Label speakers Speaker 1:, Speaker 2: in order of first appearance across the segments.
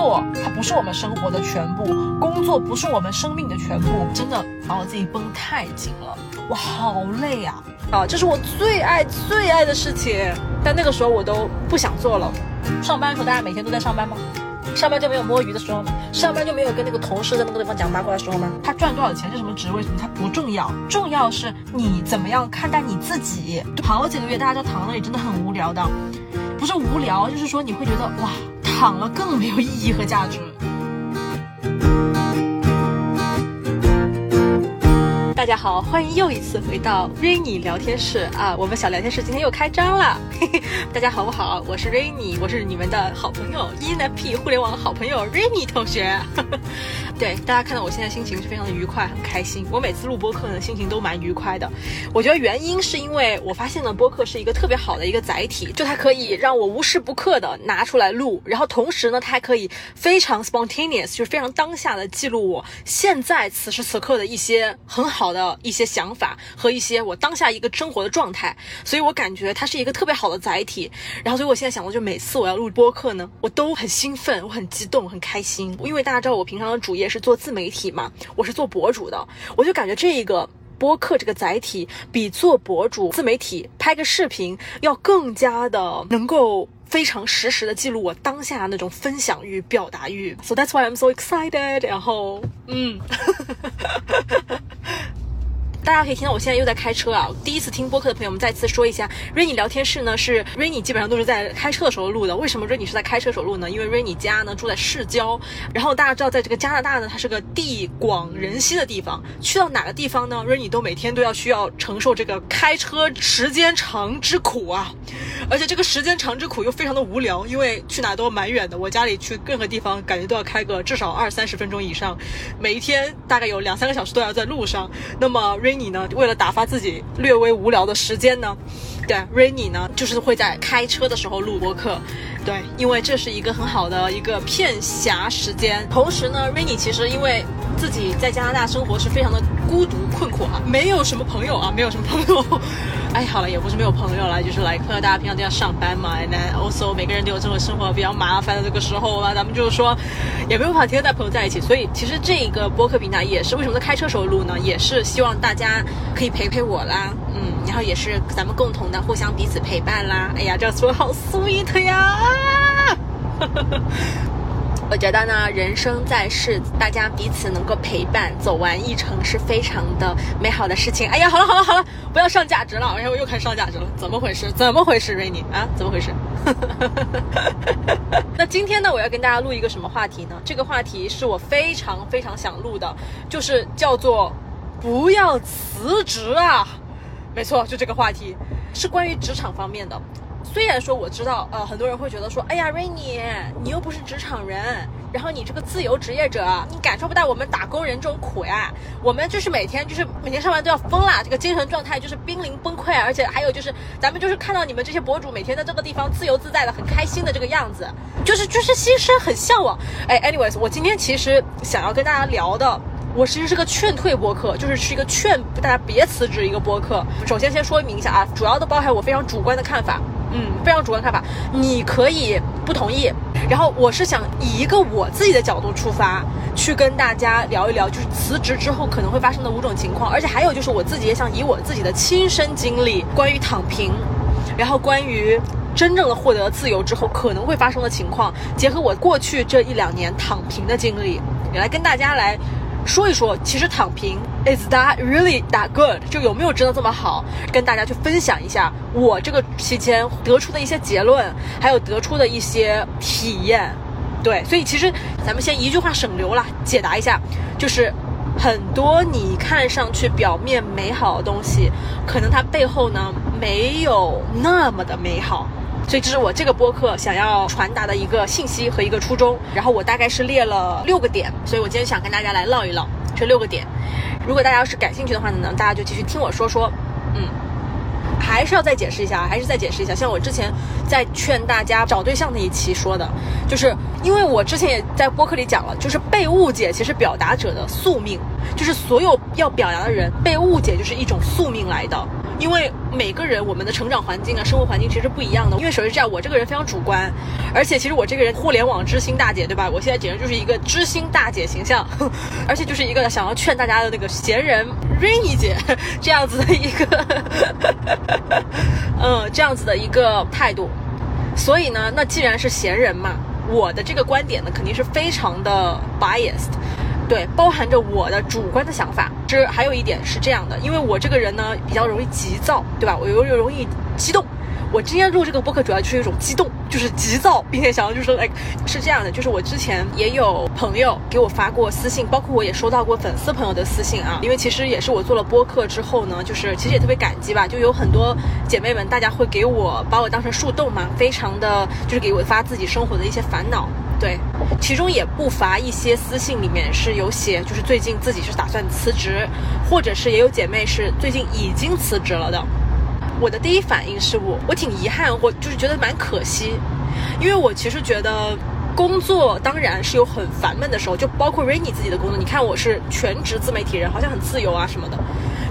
Speaker 1: 作它不是我们生活的全部，工作不是我们生命的全部，真的把我自己绷太紧了，我好累啊！啊，这是我最爱最爱的事情，但那个时候我都不想做了。上班的时候，大家每天都在上班吗？上班就没有摸鱼的时候吗？上班就没有跟那个同事在那个地方讲八卦的时候吗？他赚多少钱是什么职位什么，他不重要，重要是你怎么样看待你自己。好几个月大家都躺那里，真的很无聊的，不是无聊，就是说你会觉得哇，躺了更没有意义和价值。大家好，欢迎又一次回到 Rainy 聊天室啊！我们小聊天室今天又开张了，嘿嘿大家好不好？我是 Rainy，我是你们的好朋友 ENFP 互联网好朋友 Rainy 同学。对，大家看到我现在心情是非常的愉快，很开心。我每次录播客呢，心情都蛮愉快的。我觉得原因是因为我发现呢，播客是一个特别好的一个载体，就它可以让我无时不刻的拿出来录，然后同时呢，它还可以非常 spontaneous，就是非常当下的记录我现在此时此刻的一些很好的一些想法和一些我当下一个生活的状态。所以我感觉它是一个特别好的载体。然后，所以我现在想的就每次我要录播客呢，我都很兴奋，我很激动，很开心，因为大家知道我平常的主业。是做自媒体嘛？我是做博主的，我就感觉这一个播客这个载体比做博主、自媒体拍个视频要更加的能够非常实时的记录我当下那种分享欲、表达欲。So that's why I'm so excited。然后，嗯。大家可以听到我现在又在开车啊！第一次听播客的朋友我们再次说一下，Rainy 聊天室呢是 Rainy 基本上都是在开车的时候录的。为什么 Rainy 是在开车时候录呢？因为 Rainy 家呢住在市郊，然后大家知道在这个加拿大呢，它是个地广人稀的地方，去到哪个地方呢，Rainy 都每天都要需要承受这个开车时间长之苦啊！而且这个时间长之苦又非常的无聊，因为去哪都蛮远的，我家里去任何地方感觉都要开个至少二三十分钟以上，每一天大概有两三个小时都要在路上。那么 Rainy Rainy 呢，为了打发自己略微无聊的时间呢，对，Rainy 呢，就是会在开车的时候录播客，对，因为这是一个很好的一个片暇时间。同时呢，Rainy 其实因为自己在加拿大生活是非常的孤独困苦啊，没有什么朋友啊，没有什么朋友。哎，好了，也不是没有朋友了，就是来客，大家平常都要上班嘛，and also 每个人都有这种生活比较麻烦的这个时候嘛，咱们就是说，也没有办法天天带朋友在一起，所以其实这个播客平台也是为什么在开车时候录呢？也是希望大家可以陪陪我啦，嗯，然后也是咱们共同的互相彼此陪伴啦。哎呀，这样说好 sweet 呀！啊 我觉得呢，人生在世，大家彼此能够陪伴走完一程是非常的美好的事情。哎呀，好了好了好了，不要上价值了，哎呀，我又开始上价值了，怎么回事？怎么回事，Rainy 啊？怎么回事？那今天呢，我要跟大家录一个什么话题呢？这个话题是我非常非常想录的，就是叫做不要辞职啊！没错，就这个话题，是关于职场方面的。虽然说我知道，呃，很多人会觉得说，哎呀，Rainy，你又不是职场人，然后你这个自由职业者，你感受不到我们打工人这种苦呀。我们就是每天就是每天上班都要疯啦，这个精神状态就是濒临崩溃，而且还有就是咱们就是看到你们这些博主每天在这个地方自由自在的，很开心的这个样子，就是就是心生很向往。哎，anyways，我今天其实想要跟大家聊的。我其实是个劝退播客，就是是一个劝大家别辞职一个播客。首先先说明一下啊，主要的包含我非常主观的看法，嗯，非常主观看法，你可以不同意。然后我是想以一个我自己的角度出发，去跟大家聊一聊，就是辞职之后可能会发生的五种情况，而且还有就是我自己也想以我自己的亲身经历，关于躺平，然后关于真正的获得自由之后可能会发生的情况，结合我过去这一两年躺平的经历，也来跟大家来。说一说，其实躺平 is that really that good？就有没有真的这么好？跟大家去分享一下我这个期间得出的一些结论，还有得出的一些体验。对，所以其实咱们先一句话省流了，解答一下，就是很多你看上去表面美好的东西，可能它背后呢没有那么的美好。所以这是我这个播客想要传达的一个信息和一个初衷。然后我大概是列了六个点，所以我今天想跟大家来唠一唠这六个点。如果大家要是感兴趣的话呢，大家就继续听我说说。嗯，还是要再解释一下，还是再解释一下。像我之前在劝大家找对象那一期说的，就是因为我之前也在播客里讲了，就是被误解其实表达者的宿命，就是所有要表达的人被误解就是一种宿命来的。因为每个人我们的成长环境啊、生活环境其实不一样的。因为首先这样，我这个人非常主观，而且其实我这个人互联网知心大姐，对吧？我现在简直就是一个知心大姐形象，而且就是一个想要劝大家的那个闲人 Rainy 姐这样子的一个，嗯，这样子的一个态度。所以呢，那既然是闲人嘛，我的这个观点呢，肯定是非常的 biased。对，包含着我的主观的想法。这还有一点是这样的，因为我这个人呢比较容易急躁，对吧？我又容易激动。我今天录这个播客主要就是一种激动，就是急躁，并且想要就是说，like 是这样的，就是我之前也有朋友给我发过私信，包括我也收到过粉丝朋友的私信啊。因为其实也是我做了播客之后呢，就是其实也特别感激吧，就有很多姐妹们，大家会给我把我当成树洞嘛，非常的就是给我发自己生活的一些烦恼。对，其中也不乏一些私信里面是有写，就是最近自己是打算辞职，或者是也有姐妹是最近已经辞职了的。我的第一反应是我我挺遗憾，我就是觉得蛮可惜，因为我其实觉得工作当然是有很烦闷的时候，就包括 Rainy 自己的工作，你看我是全职自媒体人，好像很自由啊什么的，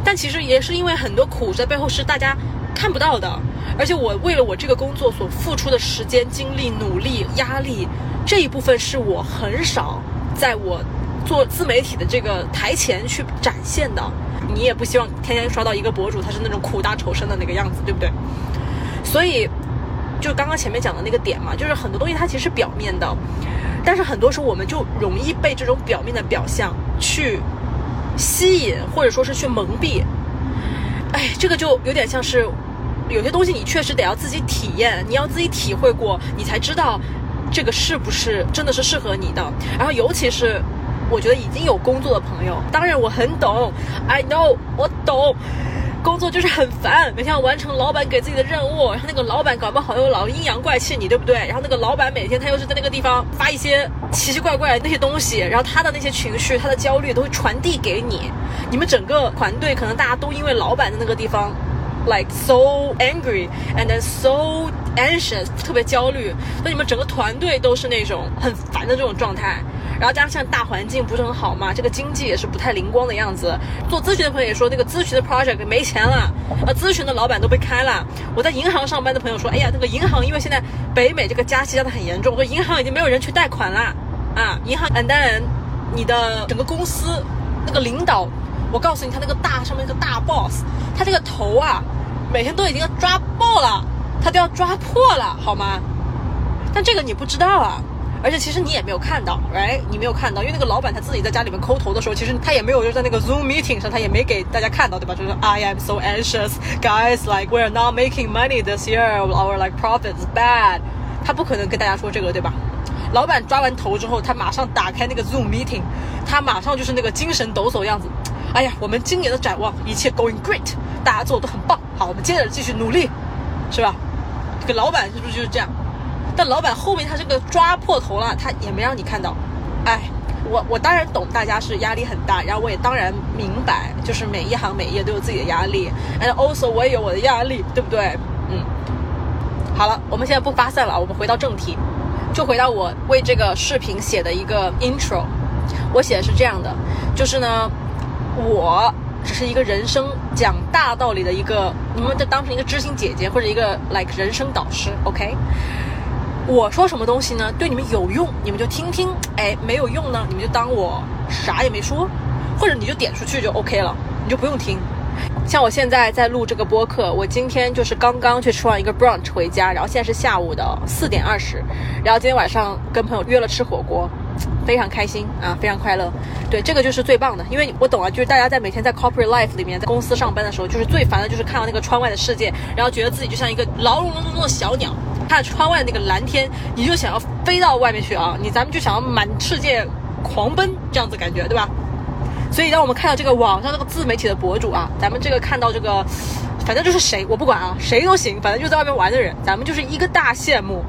Speaker 1: 但其实也是因为很多苦在背后是大家看不到的，而且我为了我这个工作所付出的时间、精力、努力、压力。这一部分是我很少在我做自媒体的这个台前去展现的。你也不希望天天刷到一个博主，他是那种苦大仇深的那个样子，对不对？所以，就刚刚前面讲的那个点嘛，就是很多东西它其实是表面的，但是很多时候我们就容易被这种表面的表象去吸引，或者说是去蒙蔽。哎，这个就有点像是有些东西你确实得要自己体验，你要自己体会过，你才知道。这个是不是真的是适合你的？然后，尤其是我觉得已经有工作的朋友，当然我很懂，I know，我懂，工作就是很烦，每天要完成老板给自己的任务，然后那个老板搞不好又老阴阳怪气你，对不对？然后那个老板每天他又是在那个地方发一些奇奇怪怪的那些东西，然后他的那些情绪、他的焦虑都会传递给你。你们整个团队可能大家都因为老板的那个地方。Like so angry and then so anxious，特别焦虑。那你们整个团队都是那种很烦的这种状态，然后加上大环境不是很好嘛，这个经济也是不太灵光的样子。做咨询的朋友也说，那个咨询的 project 没钱了，呃，咨询的老板都被开了。我在银行上班的朋友说，哎呀，那个银行因为现在北美这个加息加的很严重，我说银行已经没有人去贷款了啊。银行 and then 你的整个公司那个领导。我告诉你，他那个大上面那个大 boss，他这个头啊，每天都已经要抓爆了，他都要抓破了，好吗？但这个你不知道啊，而且其实你也没有看到，right？你没有看到，因为那个老板他自己在家里面抠头的时候，其实他也没有就在那个 Zoom meeting 上，他也没给大家看到，对吧？就是 I am so anxious, guys. Like we're not making money this year. Our like profits bad. 他不可能跟大家说这个，对吧？老板抓完头之后，他马上打开那个 Zoom meeting，他马上就是那个精神抖擞样子。哎呀，我们今年的展望一切 going great，大家做的都很棒。好，我们接着继续努力，是吧？这个老板是不是就是这样？但老板后面他这个抓破头了，他也没让你看到。哎，我我当然懂大家是压力很大，然后我也当然明白，就是每一行每一业都有自己的压力，and also 我也有我的压力，对不对？嗯。好了，我们现在不发散了，我们回到正题，就回到我为这个视频写的一个 intro，我写的是这样的，就是呢。我只是一个人生讲大道理的一个，你们就当成一个知心姐姐或者一个 like 人生导师，OK？我说什么东西呢？对你们有用，你们就听听；哎，没有用呢，你们就当我啥也没说，或者你就点出去就 OK 了，你就不用听。像我现在在录这个播客，我今天就是刚刚去吃完一个 brunch 回家，然后现在是下午的四点二十，然后今天晚上跟朋友约了吃火锅。非常开心啊，非常快乐，对，这个就是最棒的，因为我懂啊，就是大家在每天在 corporate life 里面，在公司上班的时候，就是最烦的，就是看到那个窗外的世界，然后觉得自己就像一个牢笼中的小鸟，看窗外那个蓝天，你就想要飞到外面去啊，你咱们就想要满世界狂奔这样子感觉，对吧？所以当我们看到这个网上那个自媒体的博主啊，咱们这个看到这个，反正就是谁我不管啊，谁都行，反正就在外面玩的人，咱们就是一个大羡慕。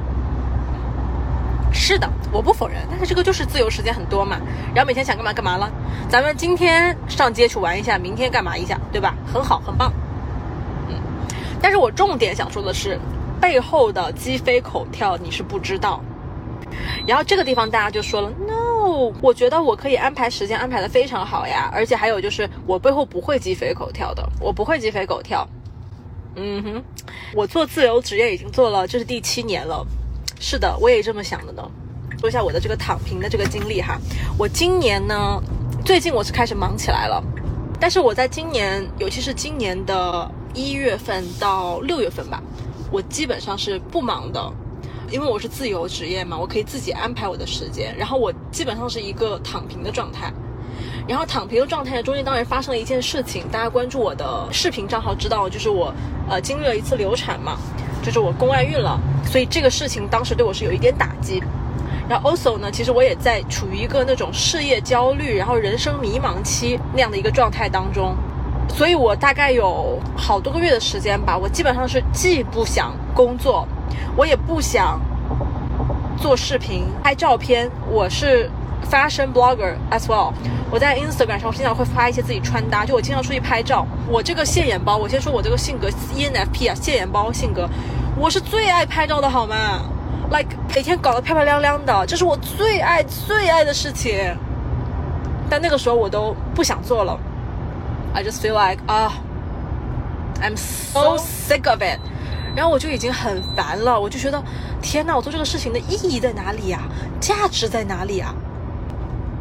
Speaker 1: 是的，我不否认，但是这个就是自由时间很多嘛，然后每天想干嘛干嘛了。咱们今天上街去玩一下，明天干嘛一下，对吧？很好，很棒。嗯，但是我重点想说的是，背后的鸡飞狗跳你是不知道。然后这个地方大家就说了，no，我觉得我可以安排时间安排的非常好呀，而且还有就是我背后不会鸡飞狗跳的，我不会鸡飞狗跳。嗯哼，我做自由职业已经做了，这是第七年了。是的，我也这么想的呢。说一下我的这个躺平的这个经历哈。我今年呢，最近我是开始忙起来了，但是我在今年，尤其是今年的一月份到六月份吧，我基本上是不忙的，因为我是自由职业嘛，我可以自己安排我的时间。然后我基本上是一个躺平的状态。然后躺平的状态中间当然发生了一件事情，大家关注我的视频账号知道，就是我呃经历了一次流产嘛，就是我宫外孕了，所以这个事情当时对我是有一点打击。然后 also 呢，其实我也在处于一个那种事业焦虑，然后人生迷茫期那样的一个状态当中，所以我大概有好多个月的时间吧，我基本上是既不想工作，我也不想做视频拍照片，我是。Fashion blogger as well，我在 Instagram 上经常会发一些自己穿搭，就我经常出去拍照。我这个现眼包，我先说我这个性格 ENFP 啊，现眼包性格，我是最爱拍照的好吗？Like 每天搞得漂漂亮亮的，这是我最爱最爱的事情。但那个时候我都不想做了 ，I just feel like 啊，I'm so sick of it。然后我就已经很烦了，我就觉得天呐，我做这个事情的意义在哪里呀？价值在哪里啊？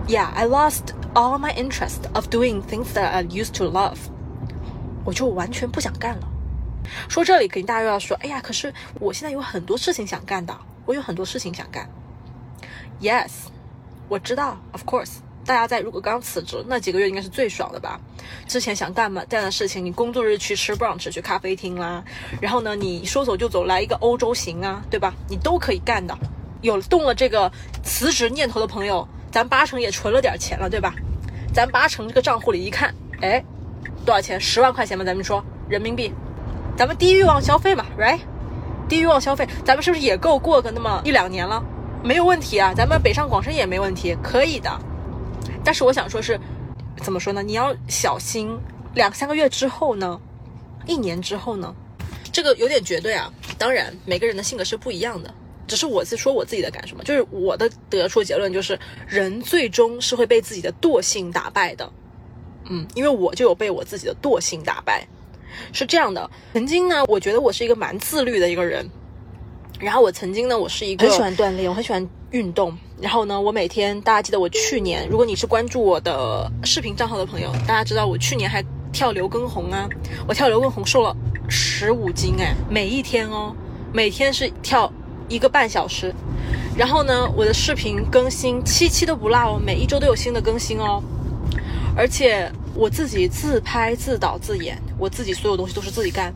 Speaker 1: Yeah, I lost all my interest of doing things that I used to love。我就完全不想干了。说这里肯定大家又要说，哎呀，可是我现在有很多事情想干的，我有很多事情想干。Yes，我知道，of course。 大家在如果刚辞职那几个月应该是最爽的吧？之前想干嘛这样的事情，你工作日去吃 brunch 去咖啡厅啦，然后呢，你说走就走来一个欧洲行啊，对吧？你都可以干的。有动了这个辞职念头的朋友。咱八成也存了点钱了，对吧？咱八成这个账户里一看，哎，多少钱？十万块钱吧，咱们说人民币，咱们低欲望消费嘛，right？低欲望消费，咱们是不是也够过个那么一两年了？没有问题啊，咱们北上广深也没问题，可以的。但是我想说，是怎么说呢？你要小心，两三个月之后呢？一年之后呢？这个有点绝对啊。当然，每个人的性格是不一样的。只是我在说我自己的感受嘛，就是我的得出结论就是，人最终是会被自己的惰性打败的。嗯，因为我就有被我自己的惰性打败，是这样的。曾经呢，我觉得我是一个蛮自律的一个人。然后我曾经呢，我是一个很喜欢锻炼，我很喜欢运动。然后呢，我每天，大家记得我去年，如果你是关注我的视频账号的朋友，大家知道我去年还跳刘畊宏啊，我跳刘畊宏瘦了十五斤哎，每一天哦，每天是跳。一个半小时，然后呢，我的视频更新七期都不落哦，每一周都有新的更新哦，而且我自己自拍自导自演，我自己所有东西都是自己干。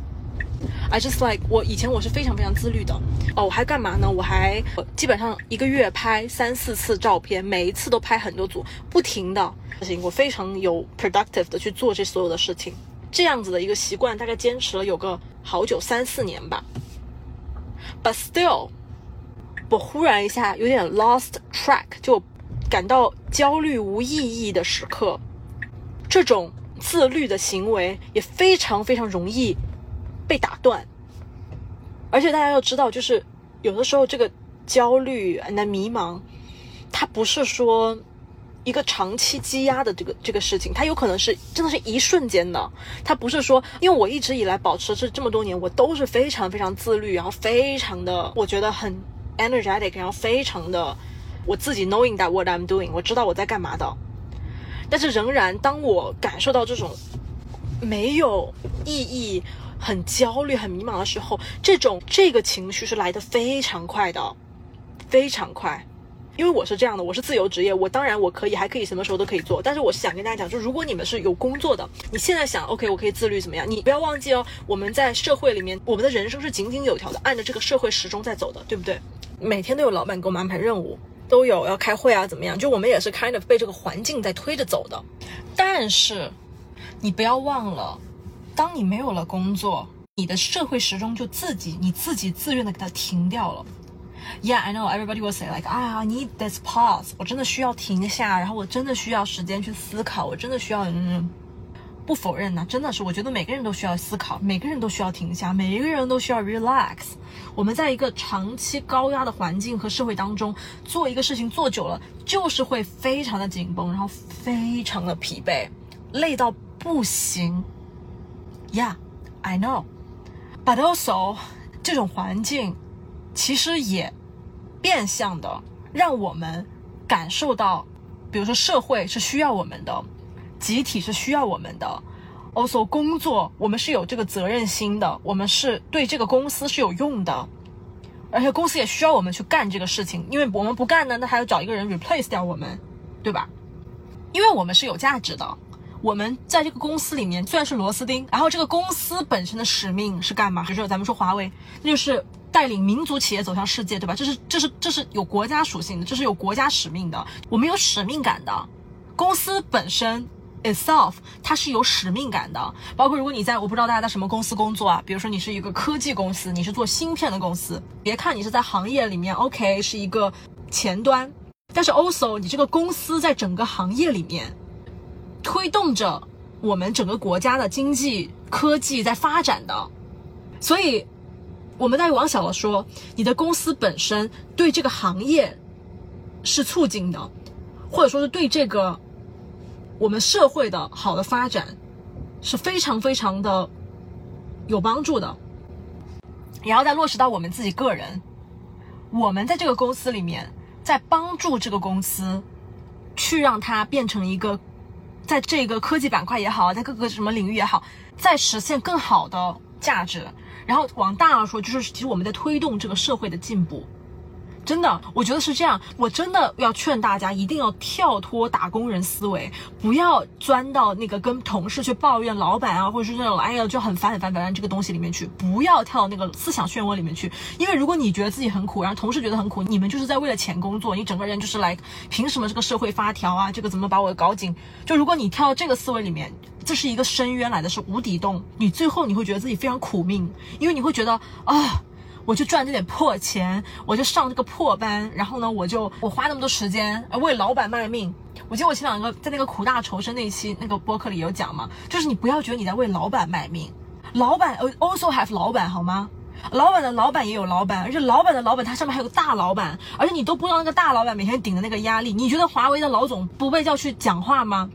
Speaker 1: I just like 我以前我是非常非常自律的哦，我还干嘛呢？我还基本上一个月拍三四次照片，每一次都拍很多组，不停的事情，我非常有 productive 的去做这所有的事情，这样子的一个习惯大概坚持了有个好久三四年吧，but still。我忽然一下有点 lost track，就感到焦虑无意义的时刻，这种自律的行为也非常非常容易被打断。而且大家要知道，就是有的时候这个焦虑、那迷茫，它不是说一个长期积压的这个这个事情，它有可能是真的是一瞬间的。它不是说，因为我一直以来保持这这么多年，我都是非常非常自律，然后非常的，我觉得很。energetic，然后非常的，我自己 knowing that what I'm doing，我知道我在干嘛的。但是仍然，当我感受到这种没有意义、很焦虑、很迷茫的时候，这种这个情绪是来的非常快的，非常快。因为我是这样的，我是自由职业，我当然我可以，还可以什么时候都可以做。但是我想跟大家讲，就如果你们是有工作的，你现在想，OK，我可以自律怎么样？你不要忘记哦，我们在社会里面，我们的人生是井井有条的，按着这个社会时钟在走的，对不对？每天都有老板给我们安排任务，都有要开会啊，怎么样？就我们也是 kind of 被这个环境在推着走的。但是，你不要忘了，当你没有了工作，你的社会时钟就自己你自己自愿的给它停掉了。Yeah, I know everybody will say like, I need this pause。我真的需要停下，然后我真的需要时间去思考，我真的需要嗯。不否认呢，真的是，我觉得每个人都需要思考，每个人都需要停下，每一个人都需要 relax。我们在一个长期高压的环境和社会当中做一个事情做久了，就是会非常的紧绷，然后非常的疲惫，累到不行。Yeah, I know。But also，这种环境其实也变相的让我们感受到，比如说社会是需要我们的，集体是需要我们的。Also，工作我们是有这个责任心的，我们是对这个公司是有用的，而且公司也需要我们去干这个事情，因为我们不干呢，那还要找一个人 replace 掉我们，对吧？因为我们是有价值的。我们在这个公司里面虽然是螺丝钉，然后这个公司本身的使命是干嘛？比如说咱们说华为，那就是带领民族企业走向世界，对吧？这是这是这是有国家属性的，这是有国家使命的。我们有使命感的，公司本身 itself 它是有使命感的。包括如果你在我不知道大家在什么公司工作啊，比如说你是一个科技公司，你是做芯片的公司，别看你是在行业里面 OK 是一个前端，但是 also 你这个公司在整个行业里面。推动着我们整个国家的经济科技在发展的，所以我们再往小了说，你的公司本身对这个行业是促进的，或者说是对这个我们社会的好的发展是非常非常的有帮助的。然后再落实到我们自己个人，我们在这个公司里面，在帮助这个公司去让它变成一个。在这个科技板块也好，在各个什么领域也好，在实现更好的价值。然后往大了说，就是其实我们在推动这个社会的进步。真的，我觉得是这样。我真的要劝大家，一定要跳脱打工人思维，不要钻到那个跟同事去抱怨老板啊，或者是那种哎呀就很烦很烦烦这个东西里面去。不要跳到那个思想漩涡里面去，因为如果你觉得自己很苦，然后同事觉得很苦，你们就是在为了钱工作，你整个人就是来凭什么这个社会发条啊？这个怎么把我搞紧？就如果你跳到这个思维里面，这是一个深渊来的是无底洞，你最后你会觉得自己非常苦命，因为你会觉得啊。我就赚这点破钱，我就上这个破班，然后呢，我就我花那么多时间为老板卖命。我记得我前两个在那个苦大仇深那一期那个播客里有讲嘛，就是你不要觉得你在为老板卖命，老板 also have 老板好吗？老板的老板也有老板，而且老板的老板他上面还有个大老板，而且你都不知道那个大老板每天顶的那个压力，你觉得华为的老总不被叫去讲话吗？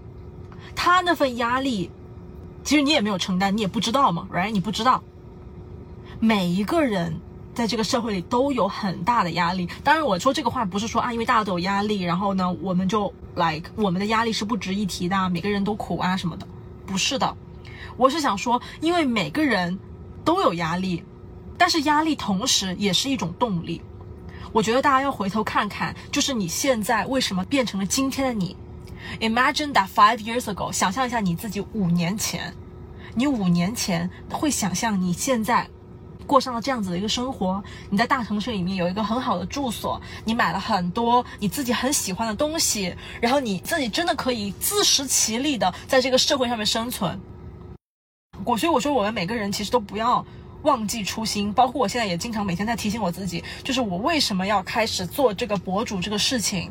Speaker 1: 他那份压力，其实你也没有承担，你也不知道嘛，right？你不知道，每一个人。在这个社会里都有很大的压力。当然，我说这个话不是说啊，因为大家都有压力，然后呢，我们就 like 我们的压力是不值一提的，每个人都苦啊什么的，不是的。我是想说，因为每个人都有压力，但是压力同时也是一种动力。我觉得大家要回头看看，就是你现在为什么变成了今天的你？Imagine that five years ago，想象一下你自己五年前，你五年前会想象你现在。过上了这样子的一个生活，你在大城市里面有一个很好的住所，你买了很多你自己很喜欢的东西，然后你自己真的可以自食其力的在这个社会上面生存。我所以我说，我们每个人其实都不要忘记初心，包括我现在也经常每天在提醒我自己，就是我为什么要开始做这个博主这个事情。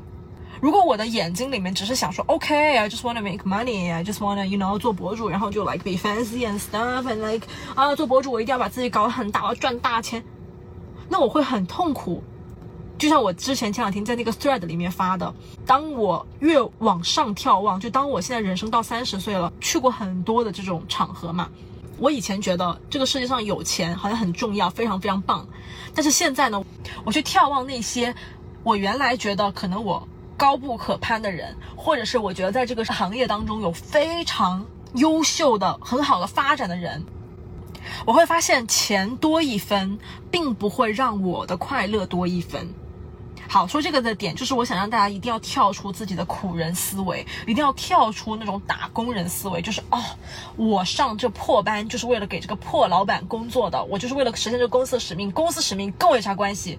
Speaker 1: 如果我的眼睛里面只是想说，OK，I just wanna make money，I just wanna you know 做博主，然后就 like be fancy and stuff and like 啊做博主我一定要把自己搞很大，我要赚大钱，那我会很痛苦。就像我之前前两天在那个 thread 里面发的，当我越往上眺望，就当我现在人生到三十岁了，去过很多的这种场合嘛，我以前觉得这个世界上有钱好像很重要，非常非常棒，但是现在呢，我去眺望那些我原来觉得可能我。高不可攀的人，或者是我觉得在这个行业当中有非常优秀的、很好的发展的人，我会发现钱多一分，并不会让我的快乐多一分。好，说这个的点就是，我想让大家一定要跳出自己的苦人思维，一定要跳出那种打工人思维，就是哦，我上这破班就是为了给这个破老板工作的，我就是为了实现这个公司的使命，公司使命跟我有啥关系？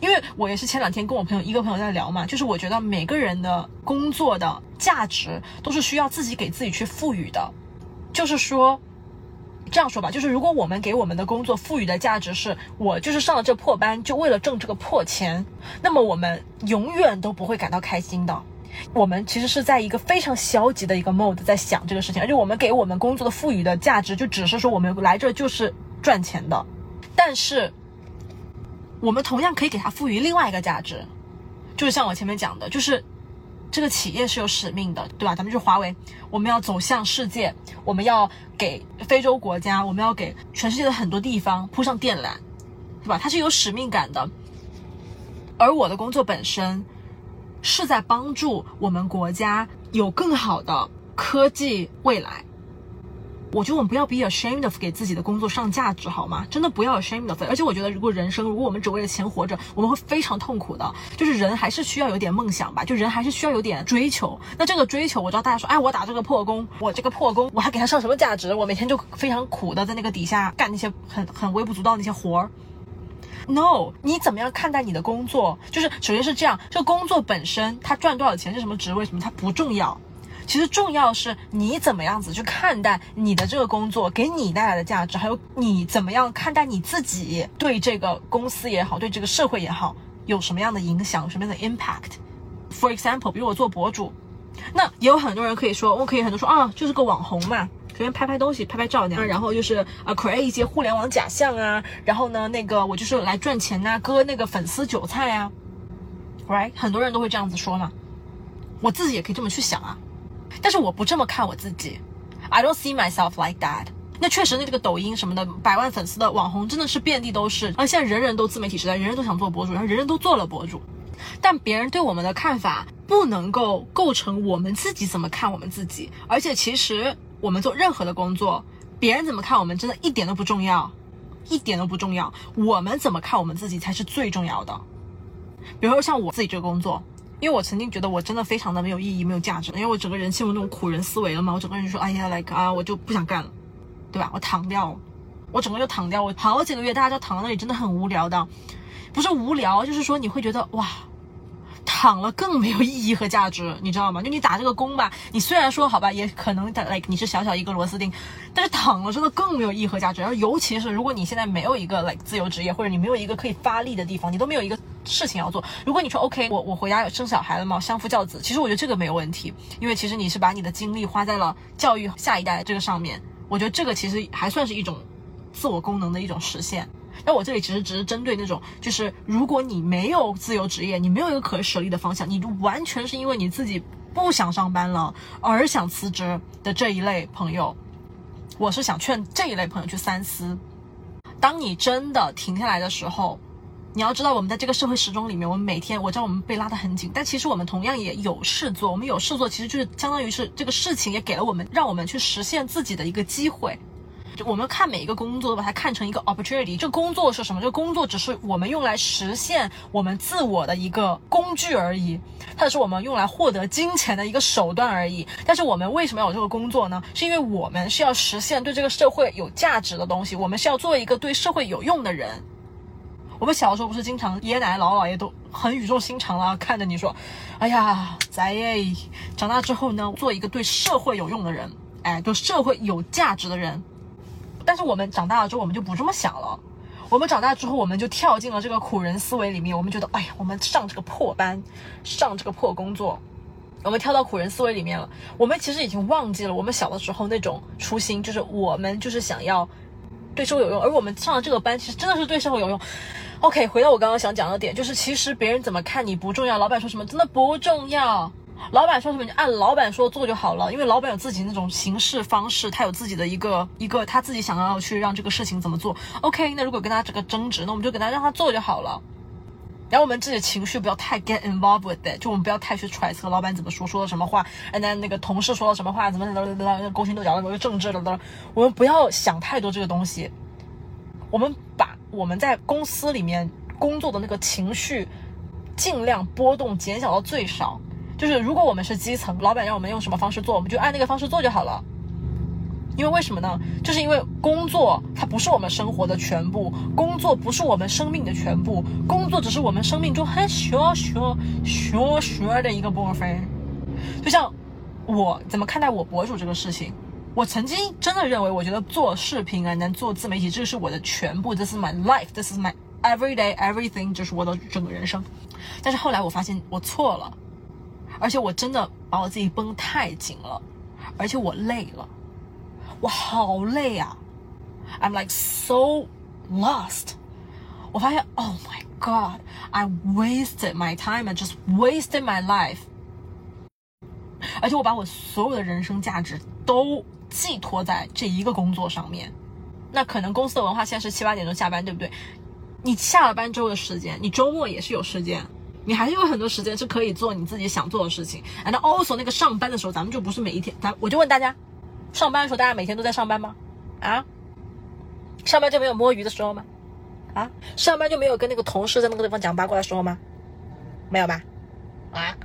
Speaker 1: 因为我也是前两天跟我朋友一个朋友在聊嘛，就是我觉得每个人的工作的价值都是需要自己给自己去赋予的，就是说，这样说吧，就是如果我们给我们的工作赋予的价值是我就是上了这破班就为了挣这个破钱，那么我们永远都不会感到开心的。我们其实是在一个非常消极的一个 mode 在想这个事情，而且我们给我们工作的赋予的价值就只是说我们来这就是赚钱的，但是。我们同样可以给它赋予另外一个价值，就是像我前面讲的，就是这个企业是有使命的，对吧？咱们就是华为，我们要走向世界，我们要给非洲国家，我们要给全世界的很多地方铺上电缆，对吧？它是有使命感的。而我的工作本身是在帮助我们国家有更好的科技未来。我觉得我们不要 be ashamed of 给自己的工作上价值，好吗？真的不要 ashamed of。而且我觉得，如果人生，如果我们只为了钱活着，我们会非常痛苦的。就是人还是需要有点梦想吧，就人还是需要有点追求。那这个追求，我知道大家说，哎，我打这个破工，我这个破工，我还给他上什么价值？我每天就非常苦的在那个底下干那些很很微不足道的那些活儿。No，你怎么样看待你的工作？就是首先是这样，这个工作本身它赚多少钱是什么职位什么，它不重要。其实重要是你怎么样子去看待你的这个工作给你带来的价值，还有你怎么样看待你自己对这个公司也好，对这个社会也好，有什么样的影响，什么样的 impact。For example，比如我做博主，那也有很多人可以说，我可以很多说啊，就是个网红嘛，随便拍拍东西，拍拍照那样，然后就是啊 create 一些互联网假象啊，然后呢，那个我就是来赚钱呐，割那个粉丝韭菜啊，right？很多人都会这样子说嘛，我自己也可以这么去想啊。但是我不这么看我自己，I don't see myself like that。那确实，那这个抖音什么的，百万粉丝的网红真的是遍地都是。而现在人人都自媒体时代，人人都想做博主，然后人人都做了博主。但别人对我们的看法不能够构成我们自己怎么看我们自己。而且其实我们做任何的工作，别人怎么看我们真的一点都不重要，一点都不重要。我们怎么看我们自己才是最重要的。比如说像我自己这个工作。因为我曾经觉得我真的非常的没有意义、没有价值，因为我整个人陷入那种苦人思维了嘛，我整个人就说，哎呀，like 啊，我就不想干了，对吧？我躺掉，我整个就躺掉，我好几个月，大家都躺在那里，真的很无聊的，不是无聊，就是说你会觉得哇。躺了更没有意义和价值，你知道吗？就你打这个工吧，你虽然说好吧，也可能打，like 你是小小一个螺丝钉，但是躺了真的更没有意义和价值。然后尤其是如果你现在没有一个 like 自由职业，或者你没有一个可以发力的地方，你都没有一个事情要做。如果你说 OK，我我回家生小孩了嘛，相夫教子，其实我觉得这个没有问题，因为其实你是把你的精力花在了教育下一代这个上面，我觉得这个其实还算是一种自我功能的一种实现。那我这里其实只是针对那种，就是如果你没有自由职业，你没有一个可舍利的方向，你就完全是因为你自己不想上班了而想辞职的这一类朋友，我是想劝这一类朋友去三思。当你真的停下来的时候，你要知道，我们在这个社会时钟里面，我们每天我知道我们被拉得很紧，但其实我们同样也有事做。我们有事做，其实就是相当于是这个事情也给了我们，让我们去实现自己的一个机会。我们看每一个工作都把它看成一个 opportunity，这工作是什么？这工作只是我们用来实现我们自我的一个工具而已，它是我们用来获得金钱的一个手段而已。但是我们为什么要有这个工作呢？是因为我们是要实现对这个社会有价值的东西，我们是要做一个对社会有用的人。我们小时候不是经常爷爷奶奶姥姥姥爷都很语重心长了，看着你说，哎呀，仔耶，长大之后呢，做一个对社会有用的人，哎，对社会有价值的人。但是我们长大了之后，我们就不这么想了。我们长大之后，我们就跳进了这个苦人思维里面。我们觉得，哎呀，我们上这个破班，上这个破工作，我们跳到苦人思维里面了。我们其实已经忘记了我们小的时候那种初心，就是我们就是想要对社会有用。而我们上了这个班，其实真的是对社会有用。OK，回到我刚刚想讲的点，就是其实别人怎么看你不重要，老板说什么真的不重要。老板说什么就按老板说做就好了，因为老板有自己那种行事方式，他有自己的一个一个他自己想要去让这个事情怎么做。OK，那如果跟他这个争执，那我们就跟他让他做就好了。然后我们自己的情绪不要太 get involved with it，就我们不要太去揣测老板怎么说，说了什么话，然后那个同事说了什么话，怎么怎么怎么勾心斗角的，那个政治了的，我们不要想太多这个东西。我们把我们在公司里面工作的那个情绪尽量波动减小到最少。就是如果我们是基层，老板让我们用什么方式做，我们就按那个方式做就好了。因为为什么呢？就是因为工作它不是我们生活的全部，工作不是我们生命的全部，工作只是我们生命中很小小小小的一个部分。就像我怎么看待我博主这个事情，我曾经真的认为，我觉得做视频啊，能做自媒体，这是我的全部，This is my life，This is my everyday everything，就是我的整个人生。但是后来我发现我错了。而且我真的把我自己绷太紧了，而且我累了，我好累啊！I'm like so lost。我发现，Oh my God，I wasted my time and just wasted my life 而且我把我所有的人生价值都寄托在这一个工作上面。那可能公司的文化现在是七八点钟下班，对不对？你下了班之后的时间，你周末也是有时间，你还是有很多时间是可以做你自己想做的事情。And also 那个上班的时候，咱们就不是每一天，咱我就问大家，上班的时候大家每天都在上班吗？啊？上班就没有摸鱼的时候吗？啊？上班就没有跟那个同事在那个地方讲八卦的时候吗？没有吧？啊？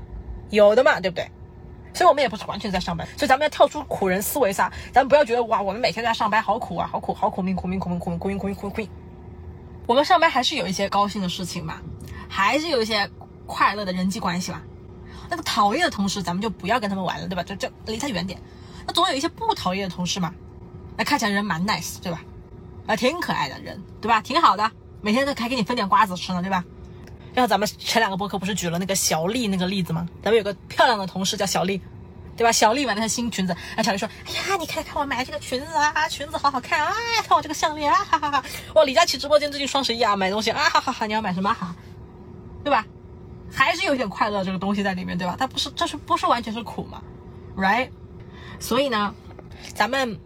Speaker 1: 有的嘛，对不对？所以我们也不是完全在上班，所以咱们要跳出苦人思维噻，咱们不要觉得哇，我们每天在上班好苦啊，好苦，好苦命，苦命，苦命，苦命，苦命，苦命，苦命。我们上班还是有一些高兴的事情嘛，还是有一些快乐的人际关系嘛。那个讨厌的同事，咱们就不要跟他们玩了，对吧？就就离他远点。那总有一些不讨厌的同事嘛，那看起来人蛮 nice，对吧？啊，挺可爱的人，对吧？挺好的，每天都还给你分点瓜子吃呢，对吧？然后咱们前两个播客不是举了那个小丽那个例子吗？咱们有个漂亮的同事叫小丽，对吧？小丽买了条新裙子，然后小丽说：“哎呀，你看看我买这个裙子啊，裙子好好看啊！看我这个项链啊，哈哈哈！哇，李佳琦直播间最近双十一啊，买东西啊，哈哈哈！你要买什么？哈，对吧？还是有点快乐这个东西在里面，对吧？它不是，这是不是完全是苦嘛？Right？所以呢，咱们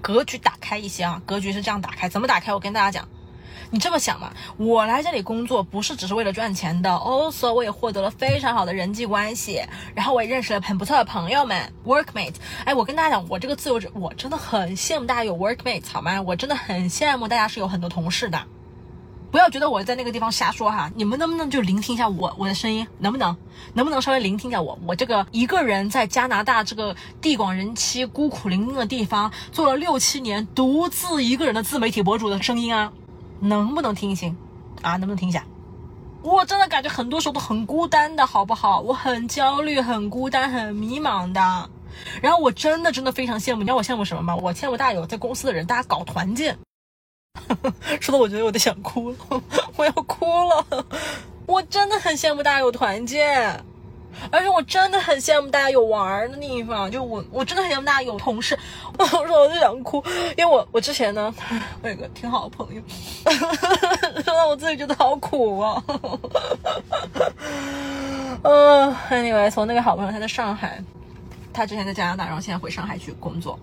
Speaker 1: 格局打开一些啊，格局是这样打开，怎么打开？我跟大家讲。你这么想嘛？我来这里工作不是只是为了赚钱的，also 我也获得了非常好的人际关系，然后我也认识了很不错的朋友们，workmate。哎，我跟大家讲，我这个自由者，我真的很羡慕大家有 workmate，好吗？我真的很羡慕大家是有很多同事的。不要觉得我在那个地方瞎说哈，你们能不能就聆听一下我我的声音？能不能？能不能稍微聆听一下我？我这个一个人在加拿大这个地广人稀、孤苦伶仃的地方做了六七年，独自一个人的自媒体博主的声音啊！能不能听一听啊？能不能听一下？我真的感觉很多时候都很孤单的，好不好？我很焦虑，很孤单，很迷茫的。然后我真的真的非常羡慕，你知道我羡慕什么吗？我羡慕大家有在公司的人，大家搞团建。说的我觉得我都想哭了，我要哭了。我真的很羡慕大家有团建。而且我真的很羡慕大家有玩的地方，就我我真的很羡慕大家有同事。我说我就想哭，因为我我之前呢，我有个挺好的朋友，说到我自己觉得好苦啊。嗯，anyway，从那个好朋友他在上海，他之前在加拿大，然后现在回上海去工作。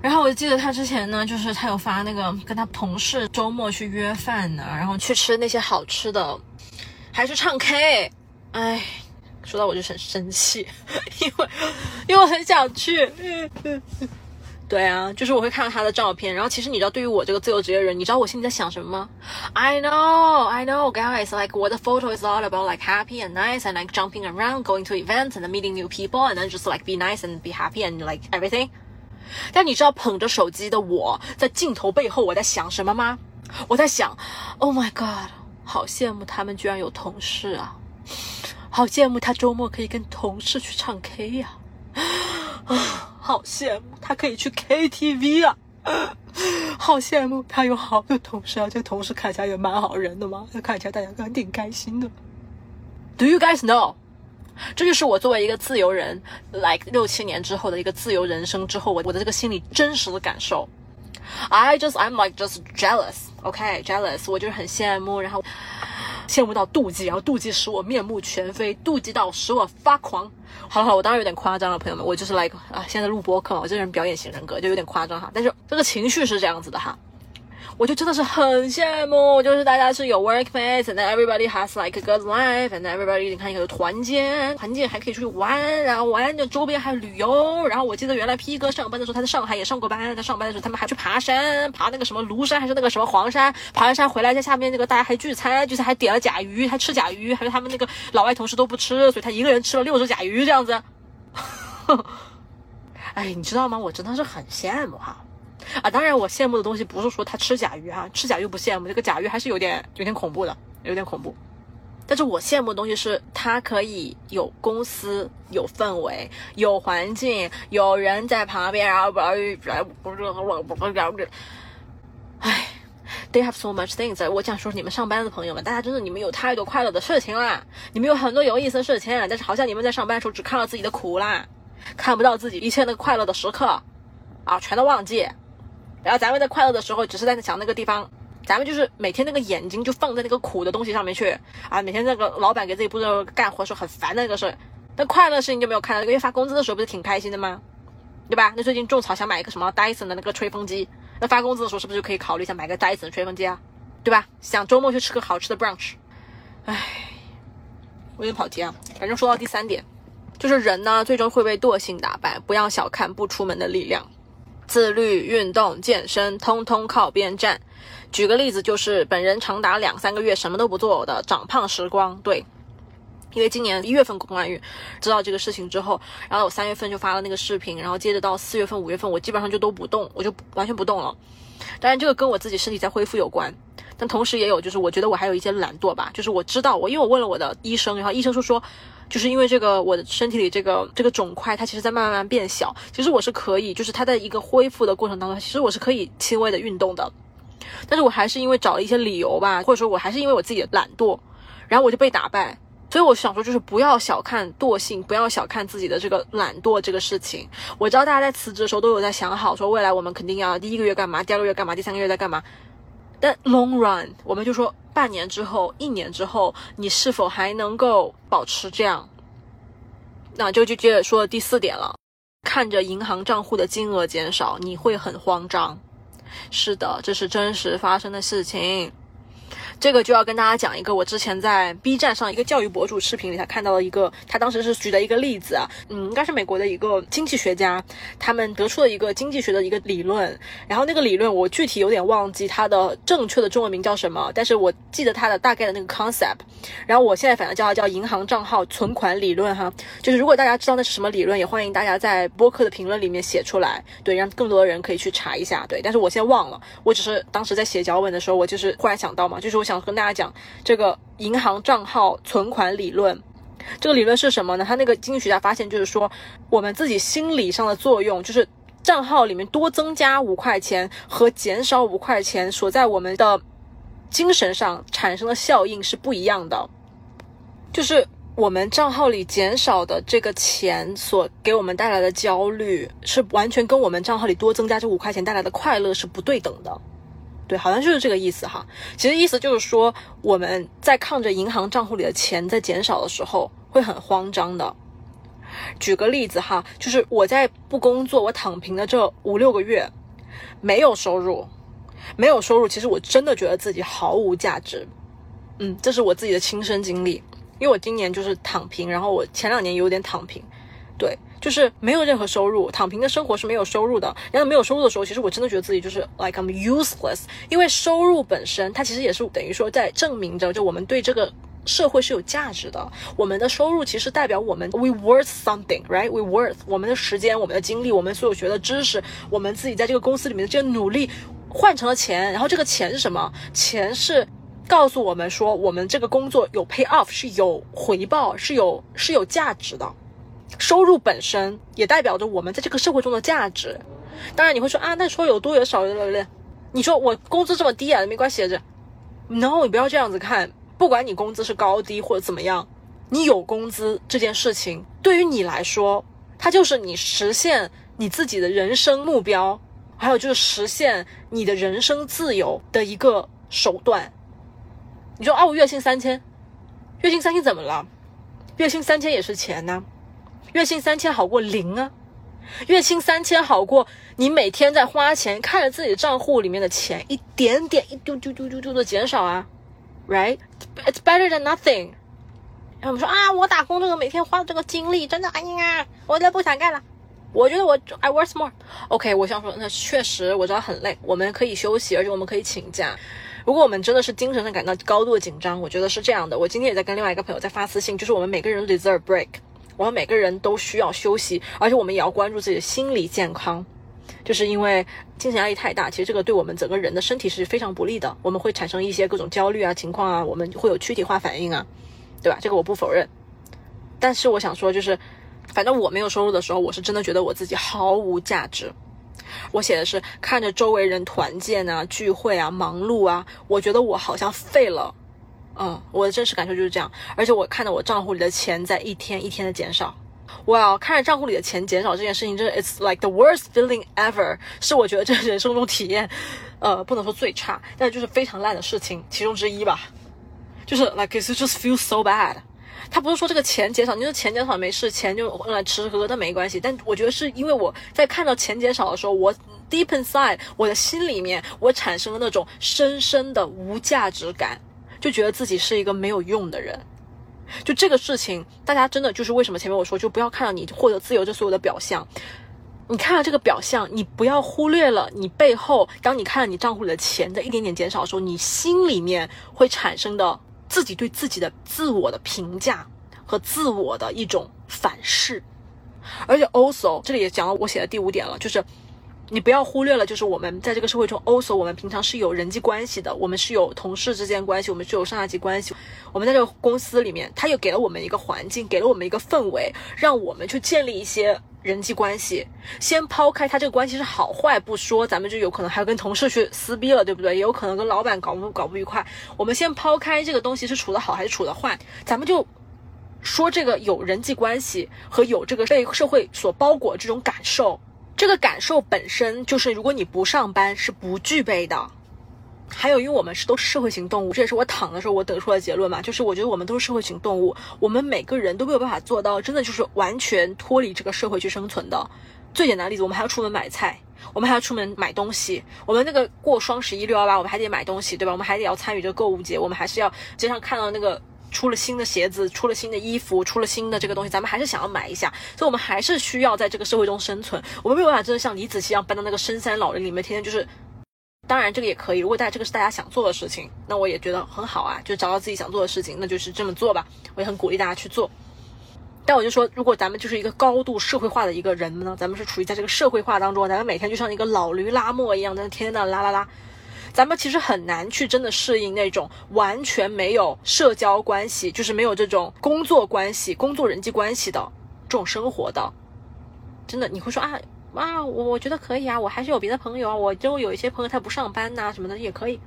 Speaker 1: 然后我记得他之前呢，就是他有发那个跟他同事周末去约饭呢，然后去吃那些好吃的，还是唱 K，哎。说到我就很生气，因为因为我很想去。对啊，就是我会看到他的照片，然后其实你知道，对于我这个自由职业人，你知道我心里在想什么吗？I know, I know, guys. Like what the photo is all about, like happy and nice, and like jumping around, going to events, and meeting new people, and then just like be nice and be happy and like everything. 但你知道捧着手机的我在镜头背后我在想什么吗？我在想，Oh my God，好羡慕他们居然有同事啊！好羡慕他周末可以跟同事去唱 K 呀，啊，好羡慕他可以去 KTV 啊，好羡慕他有好多同事啊，这同事看起来也蛮好人的嘛，看起来大家还挺开心的。Do you guys know？这就是我作为一个自由人，like 六七年之后的一个自由人生之后，我我的这个心里真实的感受。I just I'm like just jealous，OK，jealous，我就是很羡慕，然后。羡慕到妒忌，然后妒忌使我面目全非，妒忌到使我发狂。好了好了，我当然有点夸张了，朋友们，我就是 like 啊，现在录播课嘛，我这人表演型人格就有点夸张哈，但是这个情绪是这样子的哈。我就真的是很羡慕，就是大家是有 workmates，and everybody has like a good life，and everybody 你看有团建，团建还可以出去玩，然后玩的周边还有旅游。然后我记得原来 P 哥上班的时候，他在上海也上过班，他上班的时候他们还去爬山，爬那个什么庐山还是那个什么黄山，爬完山回来在下面那个大家还聚餐，就是还点了甲鱼，还吃甲鱼，还有他们那个老外同事都不吃，所以他一个人吃了六只甲鱼这样子。哎，你知道吗？我真的是很羡慕哈。啊，当然，我羡慕的东西不是说他吃甲鱼哈，吃甲鱼不羡慕，这个甲鱼还是有点有点恐怖的，有点恐怖。但是我羡慕的东西是他可以有公司、有氛围、有环境、有人在旁边，然后不不不不哎，They have so much things。我想说，你们上班的朋友们，大家真的你们有太多快乐的事情啦，你们有很多有意思的事情，但是好像你们在上班的时候只看到自己的苦啦，看不到自己一切那个快乐的时刻，啊，全都忘记。然后咱们在快乐的时候，只是在想那个地方，咱们就是每天那个眼睛就放在那个苦的东西上面去啊！每天那个老板给自己布置干活时候很烦的那个事，那快乐事情就没有看到，因为发工资的时候不是挺开心的吗？对吧？那最近种草想买一个什么 Dyson 的那个吹风机，那发工资的时候是不是就可以考虑一下买个 Dyson 吹风机啊？对吧？想周末去吃个好吃的 brunch，唉，我有点跑题啊。反正说到第三点，就是人呢最终会被惰性打败，不要小看不出门的力量，自律、运动、健身，通通靠边站。举个例子，就是本人长达两三个月什么都不做的长胖时光，对。因为今年一月份宫外孕知道这个事情之后，然后我三月份就发了那个视频，然后接着到四月份、五月份，我基本上就都不动，我就完全不动了。当然，这个跟我自己身体在恢复有关，但同时也有就是我觉得我还有一些懒惰吧。就是我知道我，因为我问了我的医生，然后医生说说，就是因为这个我的身体里这个这个肿块它其实在慢慢变小，其实我是可以，就是它在一个恢复的过程当中，其实我是可以轻微的运动的，但是我还是因为找了一些理由吧，或者说我还是因为我自己的懒惰，然后我就被打败。所以我想说，就是不要小看惰性，不要小看自己的这个懒惰这个事情。我知道大家在辞职的时候都有在想好，说未来我们肯定要第一个月干嘛，第二个月干嘛，第三个月在干嘛。但 long run，我们就说半年之后、一年之后，你是否还能够保持这样？那就就接着说第四点了。看着银行账户的金额减少，你会很慌张。是的，这是真实发生的事情。这个就要跟大家讲一个我之前在 B 站上一个教育博主视频里，他看到了一个，他当时是举的一个例子啊，嗯，应该是美国的一个经济学家，他们得出了一个经济学的一个理论，然后那个理论我具体有点忘记它的正确的中文名叫什么，但是我记得它的大概的那个 concept，然后我现在反正叫它叫银行账号存款理论哈，就是如果大家知道那是什么理论，也欢迎大家在播客的评论里面写出来，对，让更多的人可以去查一下，对，但是我现在忘了，我只是当时在写脚本的时候，我就是忽然想到嘛，就是我。想跟大家讲这个银行账号存款理论，这个理论是什么呢？他那个经济学家发现，就是说我们自己心理上的作用，就是账号里面多增加五块钱和减少五块钱，所在我们的精神上产生的效应是不一样的。就是我们账号里减少的这个钱所给我们带来的焦虑，是完全跟我们账号里多增加这五块钱带来的快乐是不对等的。对，好像就是这个意思哈。其实意思就是说，我们在看着银行账户里的钱在减少的时候，会很慌张的。举个例子哈，就是我在不工作、我躺平的这五六个月，没有收入，没有收入，其实我真的觉得自己毫无价值。嗯，这是我自己的亲身经历，因为我今年就是躺平，然后我前两年有点躺平，对。就是没有任何收入，躺平的生活是没有收入的。然后没有收入的时候，其实我真的觉得自己就是 like I'm useless。因为收入本身，它其实也是等于说在证明着，就我们对这个社会是有价值的。我们的收入其实代表我们 we worth something，right？We worth 我们的时间、我们的精力、我们所有学的知识、我们自己在这个公司里面的这个努力换成了钱。然后这个钱是什么？钱是告诉我们说，我们这个工作有 pay off，是有回报，是有是有价值的。收入本身也代表着我们在这个社会中的价值。当然你会说啊，那说有多有少有对不对？你说我工资这么低啊，没关系的。No，你不要这样子看。不管你工资是高低或者怎么样，你有工资这件事情对于你来说，它就是你实现你自己的人生目标，还有就是实现你的人生自由的一个手段。你说啊，我月薪三千，月薪三千怎么了？月薪三千也是钱呐。月薪三千好过零啊，月薪三千好过你每天在花钱，看着自己账户里面的钱一点点一丢丢丢丢丢的减少啊，right？It's better than nothing。然后我们说啊，我打工这个每天花的这个精力真的，哎呀，我都不想干了。我觉得我 I work more。OK，我想说，那确实我知道很累，我们可以休息，而且我们可以请假。如果我们真的是精神上感到高度的紧张，我觉得是这样的。我今天也在跟另外一个朋友在发私信，就是我们每个人 deserve break。我们每个人都需要休息，而且我们也要关注自己的心理健康，就是因为精神压力太大，其实这个对我们整个人的身体是非常不利的。我们会产生一些各种焦虑啊情况啊，我们会有躯体化反应啊，对吧？这个我不否认。但是我想说，就是反正我没有收入的时候，我是真的觉得我自己毫无价值。我写的是看着周围人团建啊、聚会啊、忙碌啊，我觉得我好像废了。嗯，我的真实感受就是这样，而且我看到我账户里的钱在一天一天的减少，哇，看着账户里的钱减少这件事情，真的 it's like the worst feeling ever，是我觉得这人生中体验，呃，不能说最差，但就是非常烂的事情其中之一吧，就是 like it's just feels so bad，他不是说这个钱减少，你说钱减少没事，钱就用来吃吃喝喝但没关系。但我觉得是因为我在看到钱减少的时候，我 deep inside 我的心里面，我产生了那种深深的无价值感，就觉得自己是一个没有用的人。就这个事情，大家真的就是为什么前面我说，就不要看到你获得自由这所有的表象，你看到这个表象，你不要忽略了你背后，当你看到你账户里的钱的一点点减少的时候，你心里面会产生的自己对自己的自我的评价和自我的一种反噬。而且 also 这里也讲了我写的第五点了，就是。你不要忽略了，就是我们在这个社会中，also 我们平常是有人际关系的，我们是有同事之间关系，我们是有上下级关系。我们在这个公司里面，他又给了我们一个环境，给了我们一个氛围，让我们去建立一些人际关系。先抛开他这个关系是好坏不说，咱们就有可能还要跟同事去撕逼了，对不对？也有可能跟老板搞不搞不愉快。我们先抛开这个东西是处的好还是处的坏，咱们就说这个有人际关系和有这个被社会所包裹这种感受。这个感受本身就是，如果你不上班是不具备的。还有，因为我们是都是社会型动物，这也是我躺的时候我得出的结论嘛，就是我觉得我们都是社会型动物，我们每个人都没有办法做到真的就是完全脱离这个社会去生存的。最简单的例子，我们还要出门买菜，我们还要出门买东西，我们那个过双十一、六幺八，我们还得买东西，对吧？我们还得要参与这个购物节，我们还是要街上看到那个。出了新的鞋子，出了新的衣服，出了新的这个东西，咱们还是想要买一下，所以我们还是需要在这个社会中生存。我们没有办法真的像李子柒一样搬到那个深山老林里面，天天就是。当然，这个也可以。如果大家这个是大家想做的事情，那我也觉得很好啊，就找到自己想做的事情，那就是这么做吧。我也很鼓励大家去做。但我就说，如果咱们就是一个高度社会化的一个人呢，咱们是处于在这个社会化当中，咱们每天就像一个老驴拉磨一样，在那天天的拉拉拉。咱们其实很难去真的适应那种完全没有社交关系，就是没有这种工作关系、工作人际关系的这种生活的。真的，你会说啊啊，我我觉得可以啊，我还是有别的朋友啊，我就有一些朋友他不上班呐什么的也可以。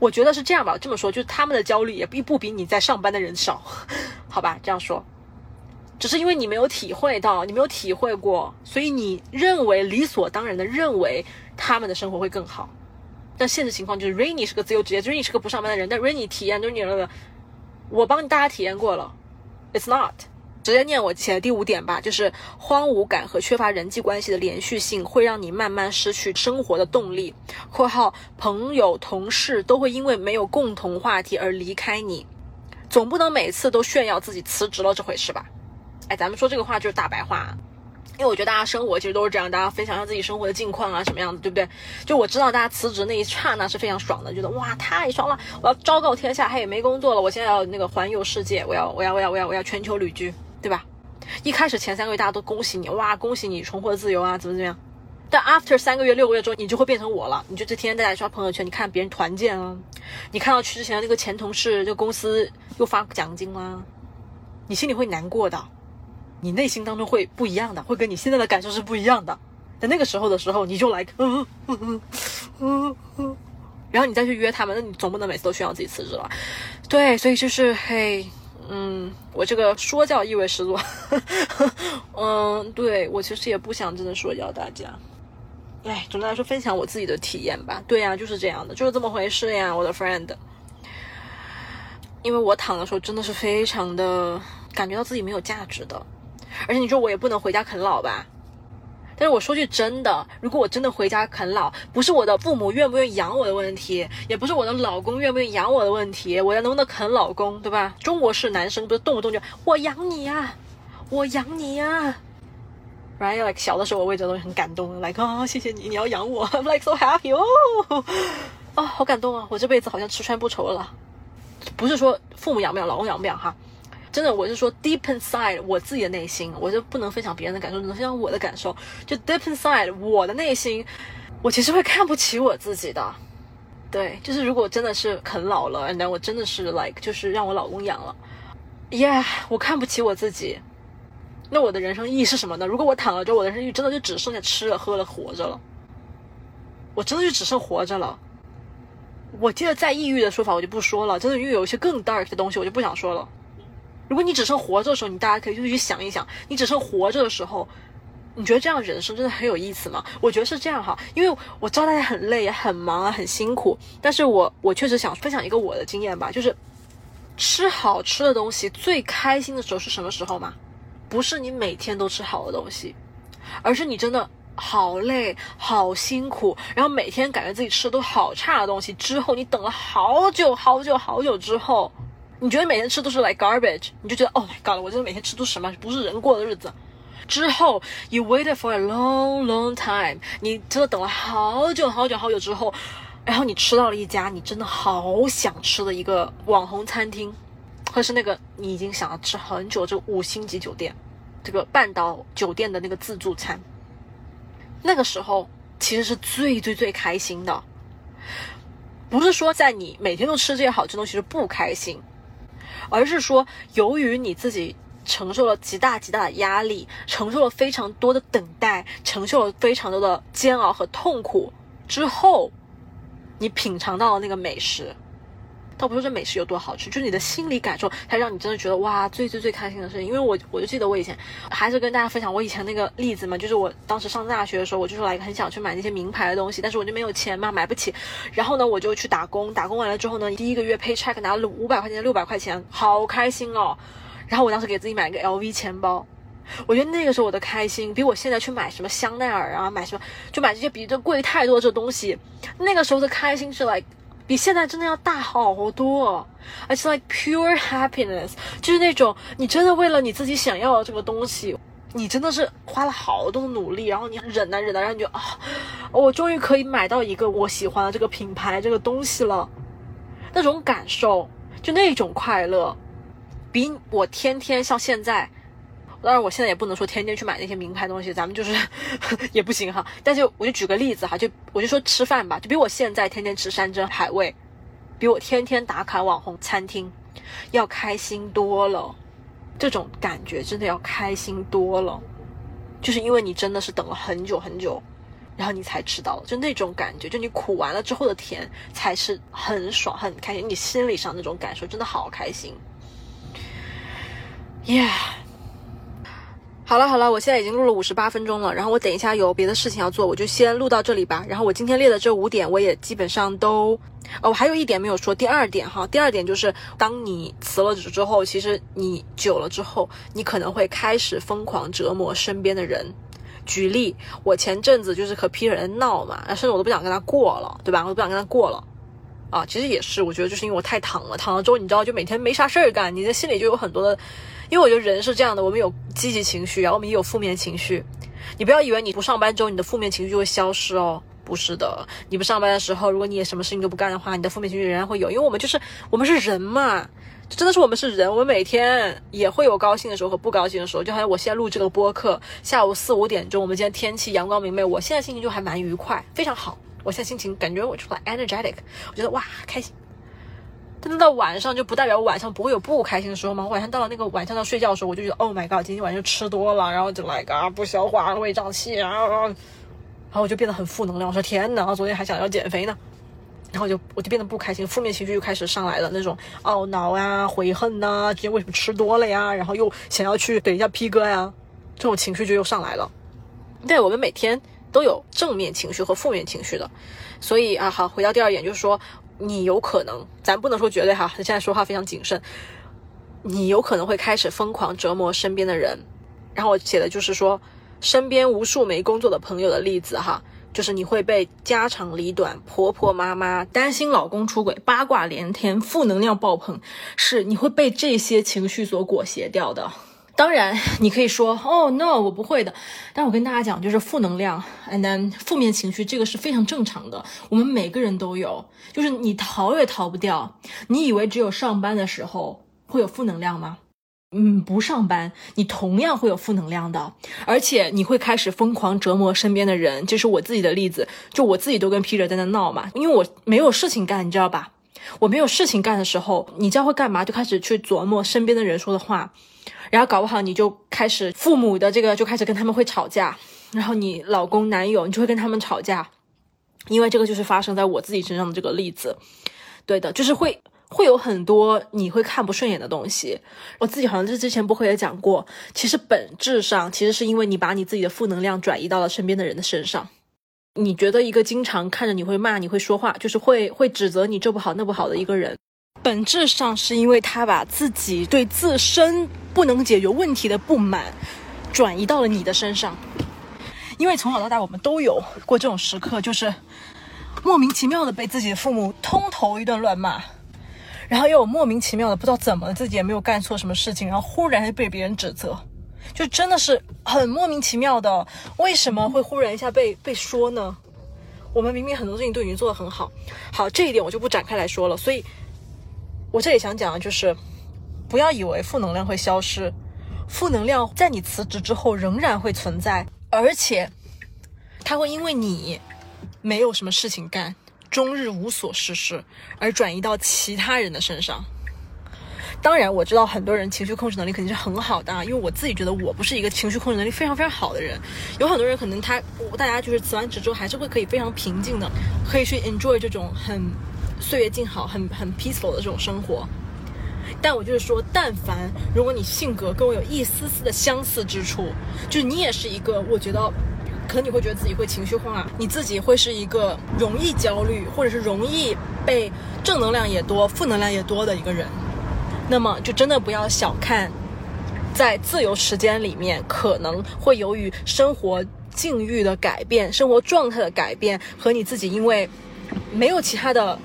Speaker 1: 我觉得是这样吧，这么说就是他们的焦虑也不不比你在上班的人少，好吧？这样说，只是因为你没有体会到，你没有体会过，所以你认为理所当然的认为他们的生活会更好。但现实情况就是 Rainy 是个自由职业，Rainy 是个不上班的人。但 Rainy 体验就是你那个，我帮大家体验过了，It's not。直接念我写的第五点吧，就是荒芜感和缺乏人际关系的连续性会让你慢慢失去生活的动力。（括号朋友、同事都会因为没有共同话题而离开你，总不能每次都炫耀自己辞职了这回事吧？）哎，咱们说这个话就是大白话。因为我觉得大家生活其实都是这样，大家分享一下自己生活的近况啊，什么样子，对不对？就我知道大家辞职那一刹那是非常爽的，觉得哇太爽了，我要昭告天下，嘿，没工作了，我现在要那个环游世界，我要我要我要我要我要全球旅居，对吧？一开始前三个月大家都恭喜你，哇，恭喜你重获自由啊，怎么怎么样？但 after 三个月六个月之后，你就会变成我了，你就这天天在家刷朋友圈，你看别人团建啊，你看到去之前的那个前同事，这个公司又发奖金啦，你心里会难过的。你内心当中会不一样的，会跟你现在的感受是不一样的。在那个时候的时候，你就来，嗯嗯嗯嗯，然后你再去约他们，那你总不能每次都炫耀自己辞职了。对，所以就是嘿，嗯，我这个说教意味十足。嗯，对我其实也不想真的说教大家。哎，总的来说，分享我自己的体验吧。对呀，就是这样的，就是这么回事呀，我的 friend。因为我躺的时候真的是非常的感觉到自己没有价值的。而且你说我也不能回家啃老吧？但是我说句真的，如果我真的回家啃老，不是我的父母愿不愿意养我的问题，也不是我的老公愿不愿意养我的问题，我要能不能啃老公，对吧？中国式男生不是动不动就我养你呀，我养你呀，right？like 小的时候我为这东西很感动，like 啊谢谢你，你要养我，I'm like so happy 哦，啊好感动啊，我这辈子好像吃穿不愁了，不是说父母养不养，老公养不养哈。真的，我是说，deep inside 我自己的内心，我就不能分享别人的感受，只能分享我的感受。就 deep inside 我的内心，我其实会看不起我自己的。对，就是如果真的是啃老了，那我真的是 like 就是让我老公养了，yeah，我看不起我自己。那我的人生意义是什么呢？如果我躺了之后，我的人生意义真的就只剩下吃了喝了活着了，我真的就只剩活着了。我记得再抑郁的说法我就不说了，真的因为有一些更 dark 的东西我就不想说了。如果你只剩活着的时候，你大家可以就去想一想，你只剩活着的时候，你觉得这样人生真的很有意思吗？我觉得是这样哈，因为我知道大家很累也很忙啊，很辛苦，但是我我确实想分享一个我的经验吧，就是吃好吃的东西最开心的时候是什么时候吗？不是你每天都吃好的东西，而是你真的好累、好辛苦，然后每天感觉自己吃的都好差的东西，之后你等了好久好久好久之后，你觉得每天吃都是 like garbage，你就觉得 Oh my god，我真的每天吃都什么？不是人过的日子。之后，you waited for a long long time，你真的等了好久好久好久之后。然后你吃到了一家你真的好想吃的一个网红餐厅，或者是那个你已经想要吃很久这个五星级酒店，这个半岛酒店的那个自助餐。那个时候其实是最最最开心的，不是说在你每天都吃这些好吃东西是不开心，而是说由于你自己承受了极大极大的压力，承受了非常多的等待，承受了非常多的煎熬和痛苦之后。你品尝到了那个美食，倒不是说这美食有多好吃，就是你的心理感受，才让你真的觉得哇，最最最开心的事情。因为我我就记得我以前还是跟大家分享我以前那个例子嘛，就是我当时上大学的时候，我就是来很想去买那些名牌的东西，但是我就没有钱嘛，买不起。然后呢，我就去打工，打工完了之后呢，第一个月 paycheck 拿了五百块钱、六百块钱，好开心哦。然后我当时给自己买个 LV 钱包。我觉得那个时候我的开心，比我现在去买什么香奈儿啊，买什么就买这些比这贵太多这东西，那个时候的开心是 like 比现在真的要大好多，而且 like pure happiness，就是那种你真的为了你自己想要的这个东西，你真的是花了好多努力，然后你忍啊忍啊，然后你就啊，我终于可以买到一个我喜欢的这个品牌这个东西了，那种感受，就那种快乐，比我天天像现在。当然，我现在也不能说天天去买那些名牌东西，咱们就是 也不行哈。但是我就举个例子哈，就我就说吃饭吧，就比我现在天天吃山珍海味，比我天天打卡网红餐厅要开心多了。这种感觉真的要开心多了，就是因为你真的是等了很久很久，然后你才吃到，就那种感觉，就你苦完了之后的甜才是很爽很开心，你心理上那种感受真的好开心。Yeah。好了好了，我现在已经录了五十八分钟了，然后我等一下有别的事情要做，我就先录到这里吧。然后我今天列的这五点，我也基本上都，哦，我还有一点没有说，第二点哈，第二点就是，当你辞了职之后，其实你久了之后，你可能会开始疯狂折磨身边的人。举例，我前阵子就是和 Peter 闹嘛，甚至我都不想跟他过了，对吧？我都不想跟他过了。啊，其实也是，我觉得就是因为我太躺了，躺了之后，你知道，就每天没啥事儿干，你的心里就有很多的。因为我觉得人是这样的，我们有积极情绪，然后我们也有负面情绪。你不要以为你不上班之后，你的负面情绪就会消失哦，不是的。你不上班的时候，如果你也什么事情都不干的话，你的负面情绪仍然会有。因为我们就是我们是人嘛，真的是我们是人，我们每天也会有高兴的时候和不高兴的时候。就好像我现在录这个播客，下午四五点钟，我们今天天气阳光明媚，我现在心情就还蛮愉快，非常好。我现在心情感觉我出来 energetic，我觉得哇开心。但是到晚上就不代表晚上不会有不开心的时候吗？晚上到了那个晚上要睡觉的时候，我就觉得 Oh my god，今天晚上吃多了，然后就 like 啊不消化，胃胀气啊，然后我就变得很负能量。我说天哪，昨天还想要减肥呢，然后就我就变得不开心，负面情绪又开始上来了，那种懊恼啊、悔恨呐，今天为什么吃多了呀？然后又想要去怼一下 P 哥呀，这种情绪就又上来了。对，我们每天都有正面情绪和负面情绪的，所以啊，好，回到第二点，就是说。你有可能，咱不能说绝对哈，现在说话非常谨慎。你有可能会开始疯狂折磨身边的人，然后我写的就是说，身边无数没工作的朋友的例子哈，就是你会被家长里短、婆婆妈妈担心老公出轨、八卦连天、负能量爆棚，是你会被这些情绪所裹挟掉的。当然，你可以说哦，no，我不会的。但我跟大家讲，就是负能量，and then 负面情绪，这个是非常正常的，我们每个人都有，就是你逃也逃不掉。你以为只有上班的时候会有负能量吗？嗯，不上班，你同样会有负能量的，而且你会开始疯狂折磨身边的人。这是我自己的例子，就我自己都跟 Peter 在那闹嘛，因为我没有事情干，你知道吧？我没有事情干的时候，你知道会干嘛？就开始去琢磨身边的人说的话。然后搞不好你就开始父母的这个就开始跟他们会吵架，然后你老公男友你就会跟他们吵架，因为这个就是发生在我自己身上的这个例子，对的，就是会会有很多你会看不顺眼的东西。我自己好像在之前播客也讲过，其实本质上其实是因为你把你自己的负能量转移到了身边的人的身上。你觉得一个经常看着你会骂、你会说话，就是会会指责你这不好那不好的一个人。本质上是因为他把自己对自身不能解决问题的不满转移到了你的身上。因为从小到大我们都有过这种时刻，就是莫名其妙的被自己的父母通头一顿乱骂，然后又有莫名其妙的不知道怎么自己也没有干错什么事情，然后忽然被别人指责，就真的是很莫名其妙的。为什么会忽然一下被被说呢？我们明明很多事情都已经做得很好，好这一点我就不展开来说了。所以，我这里想讲的就是，不要以为负能量会消失，负能量在你辞职之后仍然会存在。而且，他会因为你没有什么事情干，终日无所事事，而转移到其他人的身上。当然，我知道很多人情绪控制能力肯定是很好的，啊，因为我自己觉得我不是一个情绪控制能力非常非常好的人。有很多人可能他，大家就是辞完职之后还是会可以非常平静的，可以去 enjoy 这种很岁月静好、很很 peaceful 的这种生活。但我就是说，但凡如果你性格跟我有一丝丝的相似之处，就是你也是一个，我觉得可能你会觉得自己会情绪化，你自己会是一个容易焦虑，或者是容易被正能量也多、负能量也多的一个人，那么就真的不要小看，在自由时间里面可能会由于生活境遇的改变、生活状态的改变和你自己因为没有其他的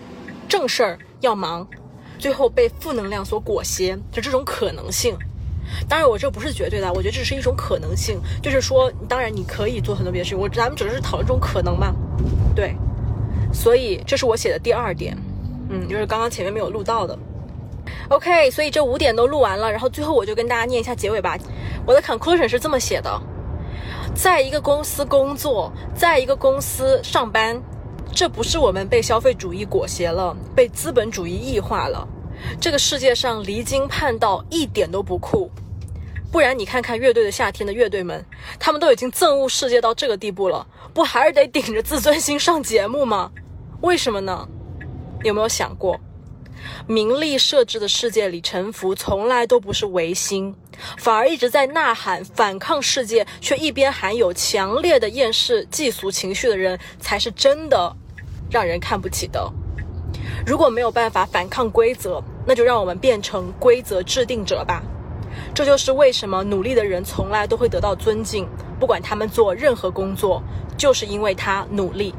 Speaker 1: 正事儿要忙。最后被负能量所裹挟，就这种可能性。当然，我这不是绝对的，我觉得这是一种可能性。就是说，当然你可以做很多别的事情，我咱们只是讨论这种可能嘛。对，所以这是我写的第二点，嗯，就是刚刚前面没有录到的。OK，所以这五点都录完了，然后最后我就跟大家念一下结尾吧。我的 conclusion 是这么写的：在一个公司工作，在一个公司上班。这不是我们被消费主义裹挟了，被资本主义异化了。这个世界上离经叛道一点都不酷，不然你看看乐队的夏天的乐队们，他们都已经憎恶世界到这个地步了，不还是得顶着自尊心上节目吗？为什么呢？有没有想过？名利设置的世界里沉浮，从来都不是唯心，反而一直在呐喊反抗世界，却一边含有强烈的厌世嫉俗情绪的人，才是真的让人看不起的。如果没有办法反抗规则，那就让我们变成规则制定者吧。这就是为什么努力的人从来都会得到尊敬，不管他们做任何工作，就是因为他努力。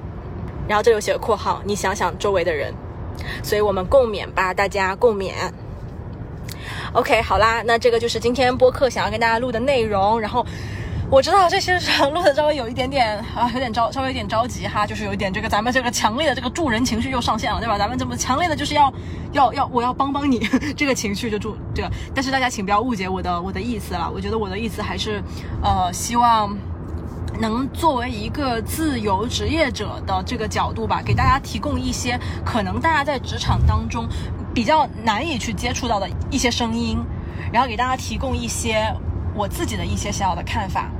Speaker 1: 然后这有写个括号，你想想周围的人。所以我们共勉吧，大家共勉。OK，好啦，那这个就是今天播客想要跟大家录的内容。然后我知道这些是录的稍微有一点点啊，有点着，稍微有点着急哈，就是有一点这个咱们这个强烈的这个助人情绪又上线了，对吧？咱们这么强烈的就是要要要，我要帮帮你这个情绪就助这个。但是大家请不要误解我的我的意思了，我觉得我的意思还是呃希望。能作为一个自由职业者的这个角度吧，给大家提供一些可能大家在职场当中比较难以去接触到的一些声音，然后给大家提供一些我自己的一些小小的看法。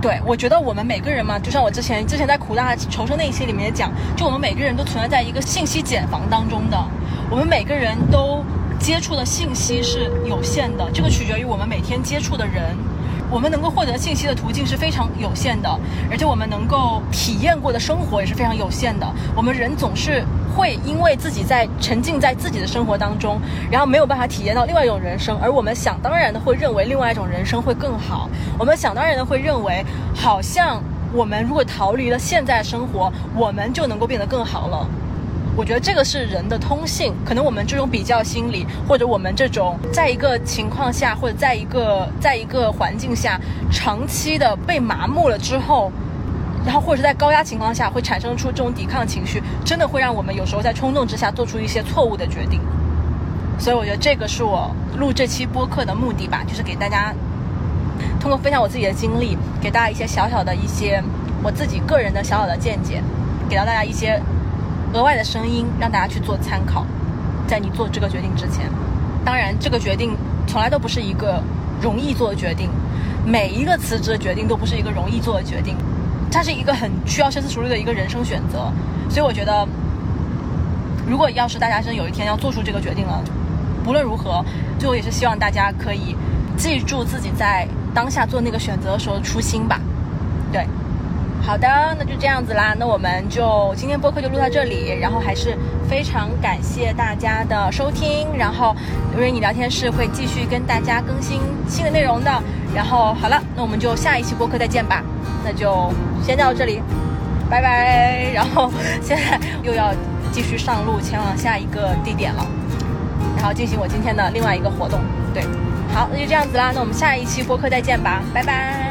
Speaker 1: 对我觉得我们每个人嘛，就像我之前之前在苦大仇深那一期里面讲，就我们每个人都存在在一个信息茧房当中的，我们每个人都接触的信息是有限的，这个取决于我们每天接触的人。我们能够获得信息的途径是非常有限的，而且我们能够体验过的生活也是非常有限的。我们人总是会因为自己在沉浸在自己的生活当中，然后没有办法体验到另外一种人生，而我们想当然的会认为另外一种人生会更好。我们想当然的会认为，好像我们如果逃离了现在生活，我们就能够变得更好了。我觉得这个是人的通性，可能我们这种比较心理，或者我们这种在一个情况下，或者在一个在一个环境下长期的被麻木了之后，然后或者是在高压情况下会产生出这种抵抗情绪，真的会让我们有时候在冲动之下做出一些错误的决定。所以我觉得这个是我录这期播客的目的吧，就是给大家通过分享我自己的经历，给大家一些小小的一些我自己个人的小小的见解，给到大家一些。额外的声音让大家去做参考，在你做这个决定之前，当然这个决定从来都不是一个容易做的决定，每一个辞职的决定都不是一个容易做的决定，它是一个很需要深思熟虑的一个人生选择。所以我觉得，如果要是大家真有一天要做出这个决定了，不论如何，最后也是希望大家可以记住自己在当下做那个选择的时候初心吧，对。好的，那就这样子啦。那我们就今天播客就录到这里，然后还是。非常感谢大家的收听，然后因为你聊天室会继续跟大家更新新的内容的。然后好了，那我们就下一期播客再见吧，那就先到这里，拜拜。然后现在又要继续上路前往下一个地点了，然后进行我今天的另外一个活动。对，好，那就这样子啦，那我们下一期播客再见吧，拜拜。